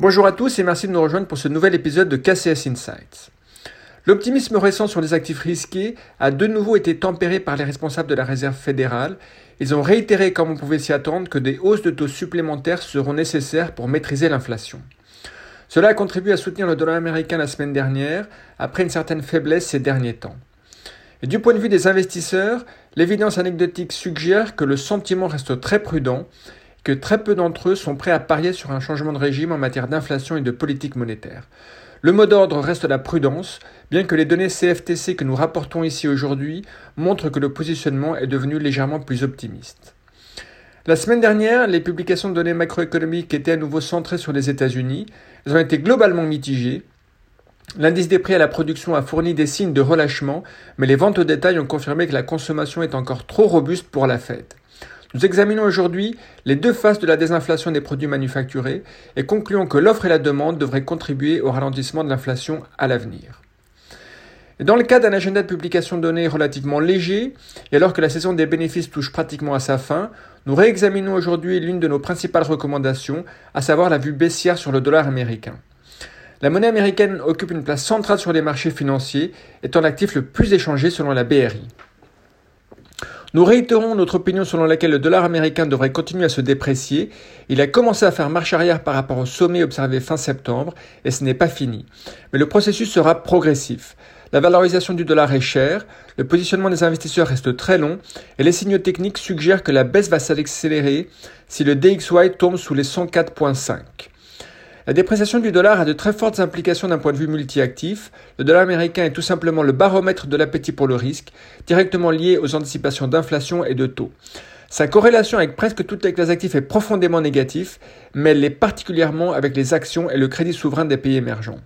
Bonjour à tous et merci de nous rejoindre pour ce nouvel épisode de KCS Insights. L'optimisme récent sur les actifs risqués a de nouveau été tempéré par les responsables de la Réserve fédérale. Ils ont réitéré, comme on pouvait s'y attendre, que des hausses de taux supplémentaires seront nécessaires pour maîtriser l'inflation. Cela a contribué à soutenir le dollar américain la semaine dernière, après une certaine faiblesse ces derniers temps. Et du point de vue des investisseurs, l'évidence anecdotique suggère que le sentiment reste très prudent que très peu d'entre eux sont prêts à parier sur un changement de régime en matière d'inflation et de politique monétaire. Le mot d'ordre reste la prudence, bien que les données CFTC que nous rapportons ici aujourd'hui montrent que le positionnement est devenu légèrement plus optimiste. La semaine dernière, les publications de données macroéconomiques étaient à nouveau centrées sur les États-Unis. Elles ont été globalement mitigées. L'indice des prix à la production a fourni des signes de relâchement, mais les ventes au détail ont confirmé que la consommation est encore trop robuste pour la fête. Nous examinons aujourd'hui les deux faces de la désinflation des produits manufacturés et concluons que l'offre et la demande devraient contribuer au ralentissement de l'inflation à l'avenir. Dans le cas d'un agenda de publication de données relativement léger, et alors que la saison des bénéfices touche pratiquement à sa fin, nous réexaminons aujourd'hui l'une de nos principales recommandations, à savoir la vue baissière sur le dollar américain. La monnaie américaine occupe une place centrale sur les marchés financiers, étant l'actif le plus échangé selon la BRI. Nous réitérons notre opinion selon laquelle le dollar américain devrait continuer à se déprécier. Il a commencé à faire marche arrière par rapport au sommet observé fin septembre et ce n'est pas fini. Mais le processus sera progressif. La valorisation du dollar est chère, le positionnement des investisseurs reste très long et les signaux techniques suggèrent que la baisse va s'accélérer si le DXY tombe sous les 104.5. La dépréciation du dollar a de très fortes implications d'un point de vue multi-actif. Le dollar américain est tout simplement le baromètre de l'appétit pour le risque, directement lié aux anticipations d'inflation et de taux. Sa corrélation avec presque toutes les classes actives est profondément négative, mais elle l'est particulièrement avec les actions et le crédit souverain des pays émergents.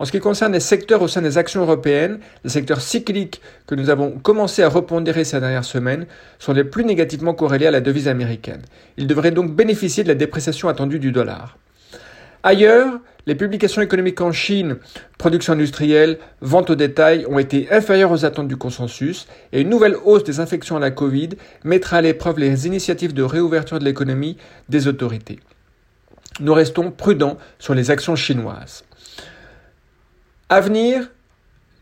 En ce qui concerne les secteurs au sein des actions européennes, les secteurs cycliques que nous avons commencé à repondérer ces dernières semaines sont les plus négativement corrélés à la devise américaine. Ils devraient donc bénéficier de la dépréciation attendue du dollar. Ailleurs, les publications économiques en Chine, production industrielle, vente au détail ont été inférieures aux attentes du consensus et une nouvelle hausse des infections à la Covid mettra à l'épreuve les initiatives de réouverture de l'économie des autorités. Nous restons prudents sur les actions chinoises. À venir,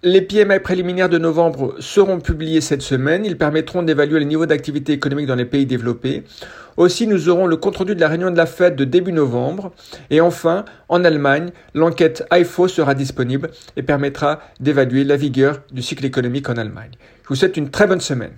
les PMI préliminaires de novembre seront publiés cette semaine. Ils permettront d'évaluer le niveau d'activité économique dans les pays développés. Aussi, nous aurons le compte-rendu de la réunion de la Fed de début novembre. Et enfin, en Allemagne, l'enquête IFO sera disponible et permettra d'évaluer la vigueur du cycle économique en Allemagne. Je vous souhaite une très bonne semaine.